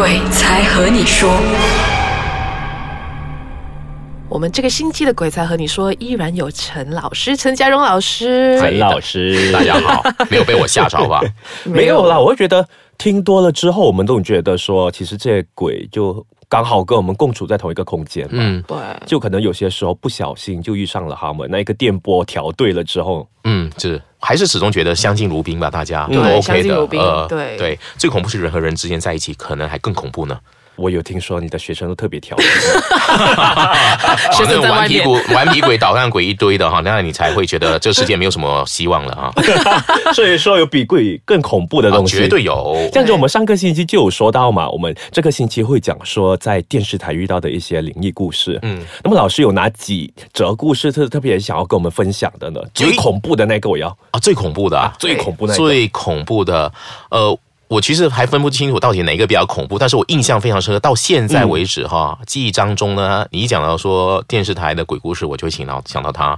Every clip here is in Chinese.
鬼才和你说。我们这个星期的鬼才和你说，依然有陈老师、陈家荣老师。陈老师，大家好，没有被我吓着吧？没有啦，我会觉得听多了之后，我们都觉得说，其实这些鬼就刚好跟我们共处在同一个空间嘛。嗯对，就可能有些时候不小心就遇上了他们，那一个电波调对了之后，嗯，是还是始终觉得相敬如宾吧，大家都 OK 的。相敬如宾呃对对，最恐怖是人和人之间在一起，可能还更恐怖呢。我有听说你的学生都特别调皮，学生在外面顽皮鬼、顽皮鬼、捣蛋鬼一堆的哈，那你才会觉得这个世界没有什么希望了啊！所以说有比鬼更恐怖的啊东西，绝对有。这样子，我们上个星期就有说到嘛，我们这个星期会讲说在电视台遇到的一些灵异故事。嗯嗯，那么老师有哪几则故事特特别想要跟我们分享的呢？最恐怖的那个我要啊，最恐怖的啊，最恐怖那个，最恐怖的，呃。我其实还分不清楚到底哪一个比较恐怖，但是我印象非常深刻，到现在为止哈，记忆当中呢，你一讲到说电视台的鬼故事，我就会想到想到它。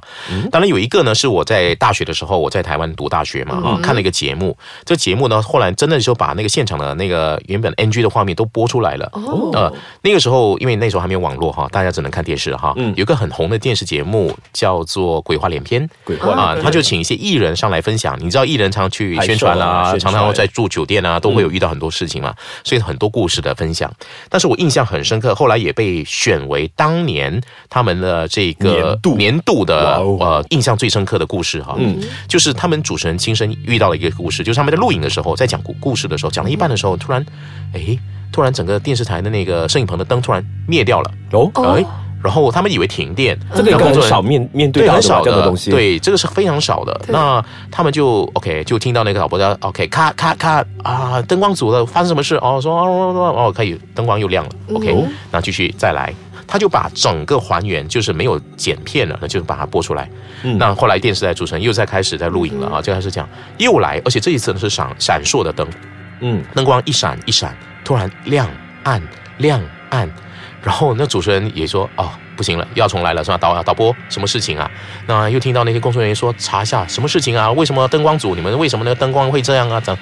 当然有一个呢，是我在大学的时候，我在台湾读大学嘛，哈，看了一个节目，这节目呢，后来真的就把那个现场的那个原本 NG 的画面都播出来了。哦呃，那个时候因为那时候还没有网络哈，大家只能看电视哈。有一个很红的电视节目叫做《鬼话连篇》。鬼话啊，他就请一些艺人上来分享。你知道艺人常去宣传啊常常在住酒店啊，都会有遇到很多事情嘛，所以很多故事的分享。但是我印象很深刻，后来也被选为当年他们的这个年度年度的哦呃印象最深刻的故事哈。嗯，就是他们主持人亲身遇到了一个故事，就是他们在录影的时候，在讲故故事的时候，讲到一半的时候，突然，哎，突然整个电视台的那个摄影棚的灯突然灭掉了。哦，哎，然后他们以为停电，这个应该很少面面对很少的东西。，对，这个是非常少的。那他们就 OK，就听到那个导播叫 OK，咔咔咔啊，灯光组的发生什么事？哦，说哦哦哦哦，可以，灯光又亮了。OK，那继续再来。他就把整个还原，就是没有剪片了，那就是把它播出来。那后来电视台主持人又在开始在录影了啊，就开始讲又来，而且这一次呢是闪闪烁的灯，嗯，灯光一闪一闪，突然亮暗亮暗，然后那主持人也说哦不行了，又要重来了是吧？导导播什么事情啊？那又听到那些工作人员说查一下什么事情啊？为什么灯光组你们为什么那个灯光会这样啊？这样。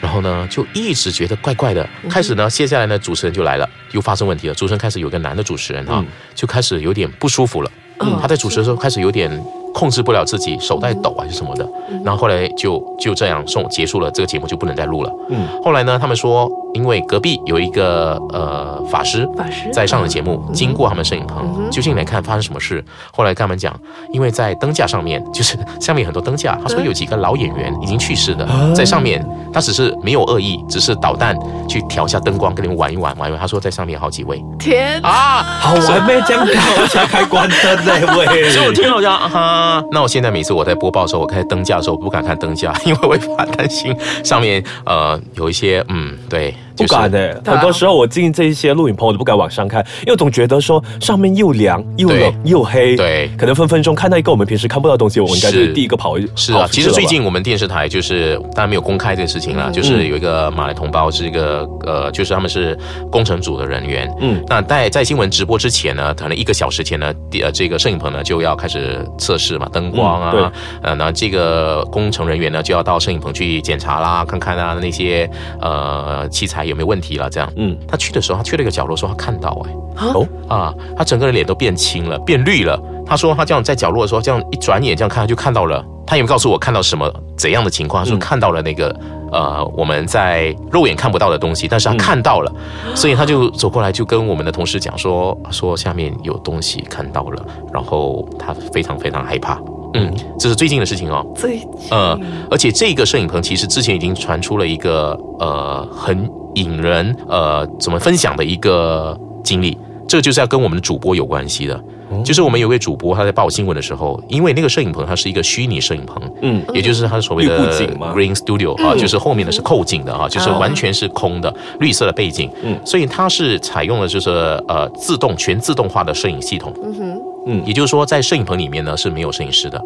然后呢，就一直觉得怪怪的。开始呢，接下来呢，主持人就来了，又发生问题了。主持人开始有个男的主持人哈、就开始有点不舒服了。嗯他在主持的时候开始有点控制不了自己，手在抖还是什么的。然后后来就就这样送结束了，这个节目就不能再录了。嗯，后来呢，他们说，因为隔壁有一个呃法师法师在上的节目，经过他们摄影棚，就进来看发生什么事。后来跟他们讲，因为在灯架上面，就是下面很多灯架，他说有几个老演员已经去世的，在上面，他只是没有恶意，只是导弹去调一下灯光，跟你们玩一玩玩一玩。他说在上面好几位。天啊，好玩咩，这样搞才开关灯那位！所以我听了我就啊哈，那我现在每次我在播报的时候，我开灯架的时候，我不敢看灯架，因为我会怕担心上面呃有一些嗯对，不就是敢的，很多时候我进这一些录影棚，我都不敢往上看，因为总觉得说上面又凉又冷又黑，对。可能分分钟看到一个我们平时看不到的东西，我应该是是第一个跑是啊，其实最近我们电视台就是当然没有公开这个事情啦，就是有一个马来同胞是一个呃，就是他们是工程组的人员，嗯。嗯，那在在新闻直播之前呢，可能一个小时前呢，呃这个摄影棚呢就要开始测试嘛，灯光啊，呃，那这个工程人员呢就要到摄影棚去检查啦，看看啊那些呃器材有没有问题了，这样，嗯嗯，他去的时候，他去了一个角落，说他看到哎、哦啊，他整个人脸都变青了，变绿了。他说他这样在角落的时候，这样一转眼这样看，他就看到了。他有没有告诉我看到什么怎样的情况？他说看到了那个、呃我们在肉眼看不到的东西，但是他看到了，所以他就走过来就跟我们的同事讲说说下面有东西看到了，然后他非常非常害怕。嗯，这是最近的事情哦。最呃，而且这个摄影棚其实之前已经传出了一个呃很引人呃怎么分享的一个经历，这就是要跟我们的主播有关系的。就是我们有位主播，他在报新闻的时候，因为那个摄影棚它是一个虚拟摄影棚，嗯。也就是它所谓绿的布景吗？Green Studio 啊，就是后面的是扣景的啊，就是完全是空的绿色的背景，嗯。所以它是采用了就是呃自动全自动化的摄影系统，嗯哼。嗯。也就是说在摄影棚里面呢是没有摄影师的，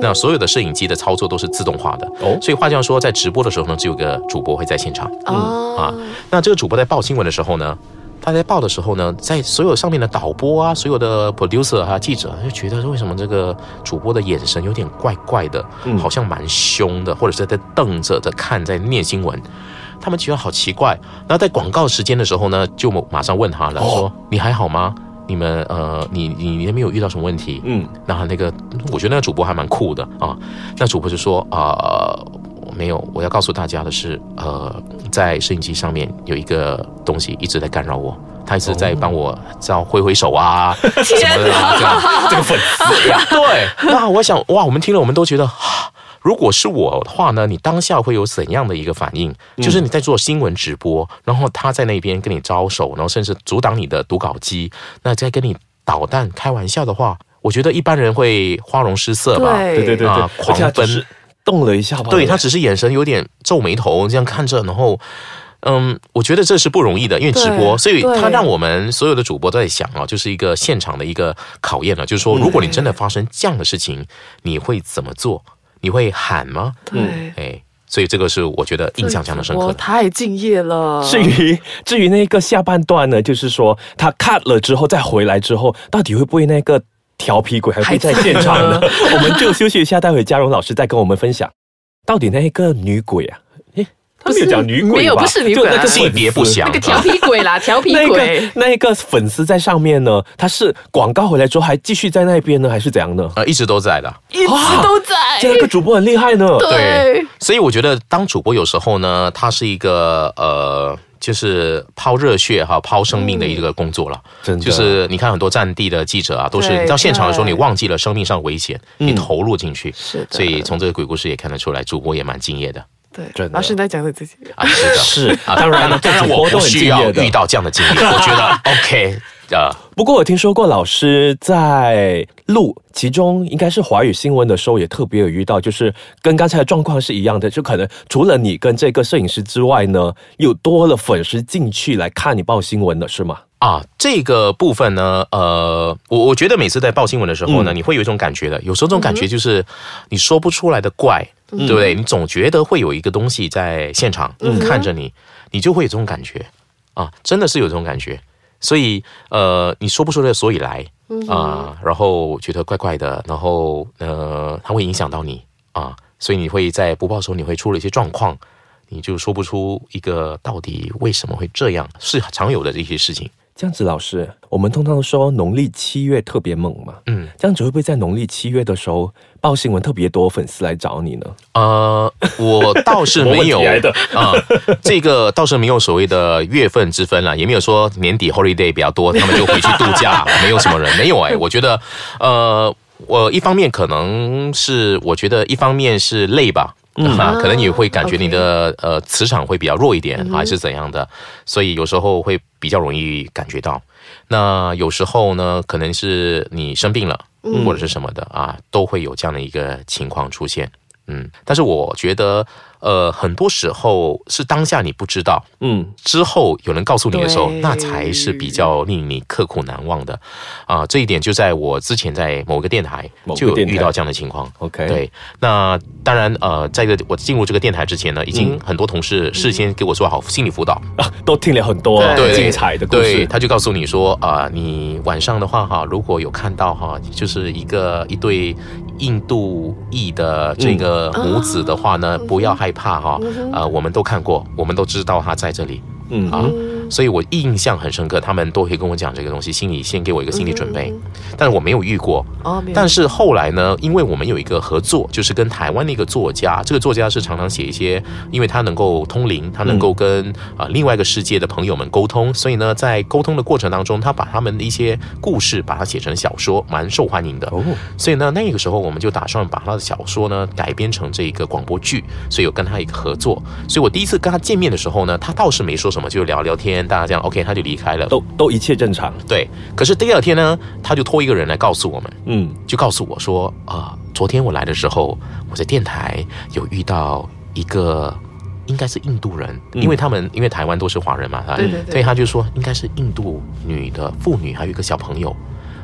那所有的摄影机的操作都是自动化的，哦。所以话这样说，在直播的时候呢，只有个主播会在现场，哦。啊，那这个主播在报新闻的时候呢，他在报的时候呢，在所有上面的导播啊，所有的 producer 啊、记者就觉得为什么这个主播的眼神有点怪怪的，好像蛮凶的，或者是在瞪着在看，在念新闻。他们觉得好奇怪。然后在广告时间的时候呢，就马上问他了，说你还好吗？你们呃，你你你那边有遇到什么问题？嗯，然后那个，我觉得那个主播还蛮酷的啊。那主播就说啊、没有，我要告诉大家的是，呃，在摄影机上面有一个东西一直在干扰我，他一直在帮我这样挥挥手啊，什么的啊这样。这个粉丝呀，对，那我想哇，我们听了我们都觉得。啊如果是我的话呢，你当下会有怎样的一个反应？就是你在做新闻直播，然后他在那边跟你招手，然后甚至阻挡你的读稿机，那在跟你捣蛋开玩笑的话，我觉得一般人会花容失色吧。对对对对对，啊而且他狂奔只是动了一下吧，对他只是眼神有点皱眉头这样看着，然后。嗯，我觉得这是不容易的，因为直播，所以对他让我们所有的主播都在想啊，就是一个现场的一个考验了。就是说，如果你真的发生这样的事情，你会怎么做？你会喊吗？对，哎，所以这个是我觉得印象非常的深刻的。太敬业了。至于至于那个下半段呢，就是说他 cut 了之后再回来之后，到底会不会那个调皮鬼还会在现场呢？我们就休息一下，待会嘉荣老师再跟我们分享，到底那一个女鬼啊，诶，他没有讲女鬼吧没有不是女鬼啊就那个性别不详那个调皮鬼啦，调皮那鬼个。那个粉丝在上面呢，他是广告回来之后还继续在那边呢，还是怎样呢？呃，一直都在的。一直都在。这个主播很厉害呢，对，所以我觉得当主播有时候呢，他是一个呃，就是抛热血哈、抛生命的一个工作了。真的。就是你看很多战地的记者啊，都是到现场的时候，你忘记了生命上危险，你投入进去。是的。所以从这个鬼故事也看得出来，主播也蛮敬业的对真，的老师你在讲你自己。啊。是的，是啊，当然了，当然我主播都需要敬业的遇到这样的经历，我觉得 OK 呃，不过我听说过老师在录其中应该是华语新闻的时候，也特别有遇到，就是跟刚才的状况是一样的，就可能除了你跟这个摄影师之外呢，又多了粉丝进去来看你报新闻的是吗？啊，这个部分呢，呃，我我觉得每次在报新闻的时候呢，嗯你会有一种感觉的，有时候这种感觉就是你说不出来的怪，嗯对不对？你总觉得会有一个东西在现场、看着你，你就会有这种感觉啊，真的是有这种感觉。所以呃，你说不出的所以来啊、然后觉得怪怪的，然后呃，它会影响到你啊，所以你会在播报的时候你会出了一些状况，你就说不出一个到底为什么会这样，是常有的这些事情。这样子，老师，我们通常说农历七月特别猛嘛，嗯，这样子会不会在农历七月的时候报新闻特别多粉丝来找你呢？呃，我倒是没有 啊、这个倒是没有所谓的月份之分了，也没有说年底 holiday 比较多，他们就回去度假，没有什么人，没有哎、我觉得，呃，我一方面可能是我觉得一方面是累吧。嗯。啊，可能你会感觉你的呃磁场会比较弱一点，还是怎样的，所以有时候会比较容易感觉到。那有时候呢，可能是你生病了，或者是什么的啊，都会有这样的一个情况出现。嗯，但是我觉得，呃，很多时候是当下你不知道，嗯，之后有人告诉你的时候，那才是比较令你刻苦难忘的。啊、这一点就在我之前在某个电台就有遇到这样的情况。OK 对，那当然，呃，在这个我进入这个电台之前呢，已经很多同事事先给我做好心理辅导，啊，都听了很多对。精彩的故对，事，他就告诉你说啊、你晚上的话哈，如果有看到哈，就是一个一对印度裔的这个母子的话呢，不要害怕哈，呃，我们都看过，我们都知道他在这里。嗯。啊。所以我印象很深刻，他们都会跟我讲这个东西，心里先给我一个心理准备，但是我没有遇过，哦，没有但是后来呢，因为我们有一个合作，就是跟台湾的一个作家，这个作家是常常写一些，因为他能够通灵，他能够跟啊、呃另外一个世界的朋友们沟通，所以呢，在沟通的过程当中，他把他们的一些故事把它写成小说，蛮受欢迎的。哦，所以呢，那个时候我们就打算把他的小说呢改编成这一个广播剧，所以有跟他一个合作。所以我第一次跟他见面的时候呢，他倒是没说什么，就聊聊天，大家这样 OK，他就离开了。都都一切正常，对，可是第二天呢，他就托一个人来告诉我们。嗯，就告诉我说，啊、昨天我来的时候，我在电台有遇到一个应该是印度人，嗯因为他们因为台湾都是华人嘛，对对所以他就说应该是印度女的妇女，还有一个小朋友。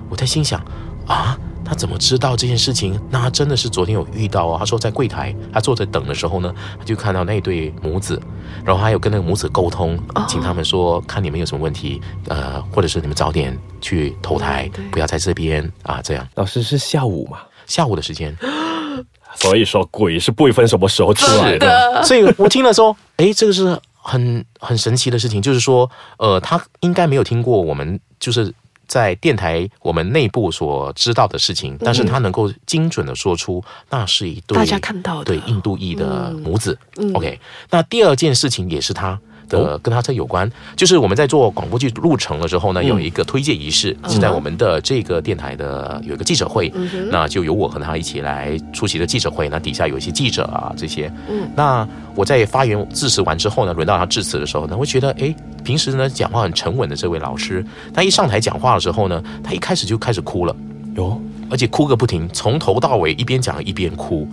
我在心想啊。他怎么知道这件事情？那他真的是昨天有遇到哦。他说在柜台，他坐着等的时候呢，他就看到那对母子，然后还有跟那个母子沟通，请他们说看你们有什么问题，呃，或者是你们早点去投台对。对，不要在这边啊，这样。老师是下午嘛，下午的时间，所以说鬼是不会分什么时候出来的，的。所以我听了说，诶，这个是很很神奇的事情，就是说，呃，他应该没有听过我们就是在电台我们内部所知道的事情，但是他能够精准的说出那是一对大家看到的对印度裔的母子。嗯 OK，那第二件事情也是他。的跟他这有关，就是我们在做广播剧路程了之后呢，有一个推介仪式，是在我们的这个电台的有一个记者会，那就由我和他一起来出席的记者会。那底下有一些记者啊这些，嗯。那我在发言致辞完之后呢，轮到他致辞的时候呢，会觉得哎，平时呢讲话很沉稳的这位老师，他一上台讲话的时候呢，他一开始就开始哭了。哟，而且哭个不停，从头到尾一边讲一边哭。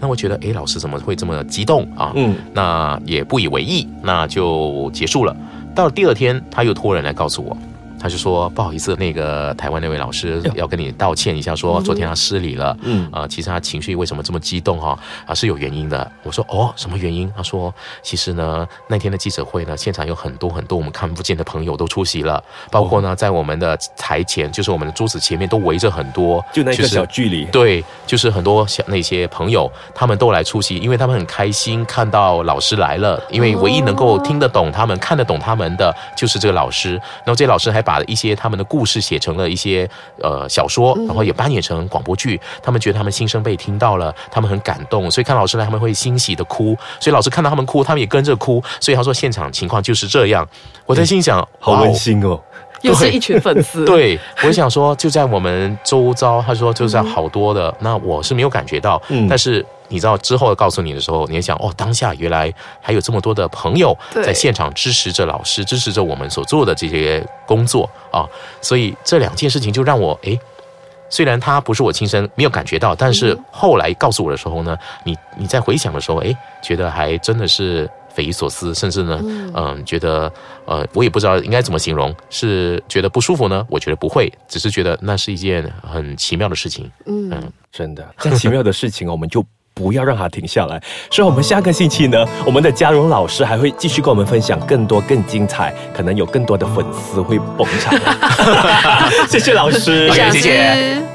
那我觉得，诶，老师怎么会这么激动啊？嗯，那也不以为意，那就结束了。到了第二天，他又托人来告诉我，他就说不好意思，那个台湾那位老师要跟你道歉一下，说昨天他失礼了。嗯啊、其实他情绪为什么这么激动哈、啊？是有原因的。我说哦，什么原因？他说其实呢，那天的记者会呢，现场有很多很多我们看不见的朋友都出席了，包括呢，在我们的台前，就是我们的桌子前面都围着很多，就那个是小距离，对，就是很多小那些朋友，他们都来出席，因为他们很开心看到老师来了，因为唯一能够听得懂他们、看得懂他们的就是这个老师。然后这些老师还把一些他们的故事写成了一些呃小说，然后也扮演成广播剧。他们觉得他们心声被听到了，他们很感动，所以看老师来他们会欣喜的哭。所以老师看到他们哭，他们也跟着哭。所以他说现场情况就是这样。我在心想，好温馨哦。又是一群粉丝，，对，我想说，就在我们周遭，他说就在好多的，那我是没有感觉到，嗯但是你知道之后告诉你的时候，你也想哦，当下原来还有这么多的朋友在现场支持着老师，支持着我们所做的这些工作啊，所以这两件事情就让我诶。虽然他不是我亲身没有感觉到，但是后来告诉我的时候呢，你你在回想的时候，诶，觉得还真的是匪夷所思，甚至呢，嗯、觉得呃，我也不知道应该怎么形容，是觉得不舒服呢？我觉得不会，只是觉得那是一件很奇妙的事情。嗯，真的，这奇妙的事情哦，我们就不要让它停下来。所以，我们下个星期呢，我们的嘉荣老师还会继续跟我们分享更多、更精彩，可能有更多的粉丝会捧场。谢谢老师谢谢资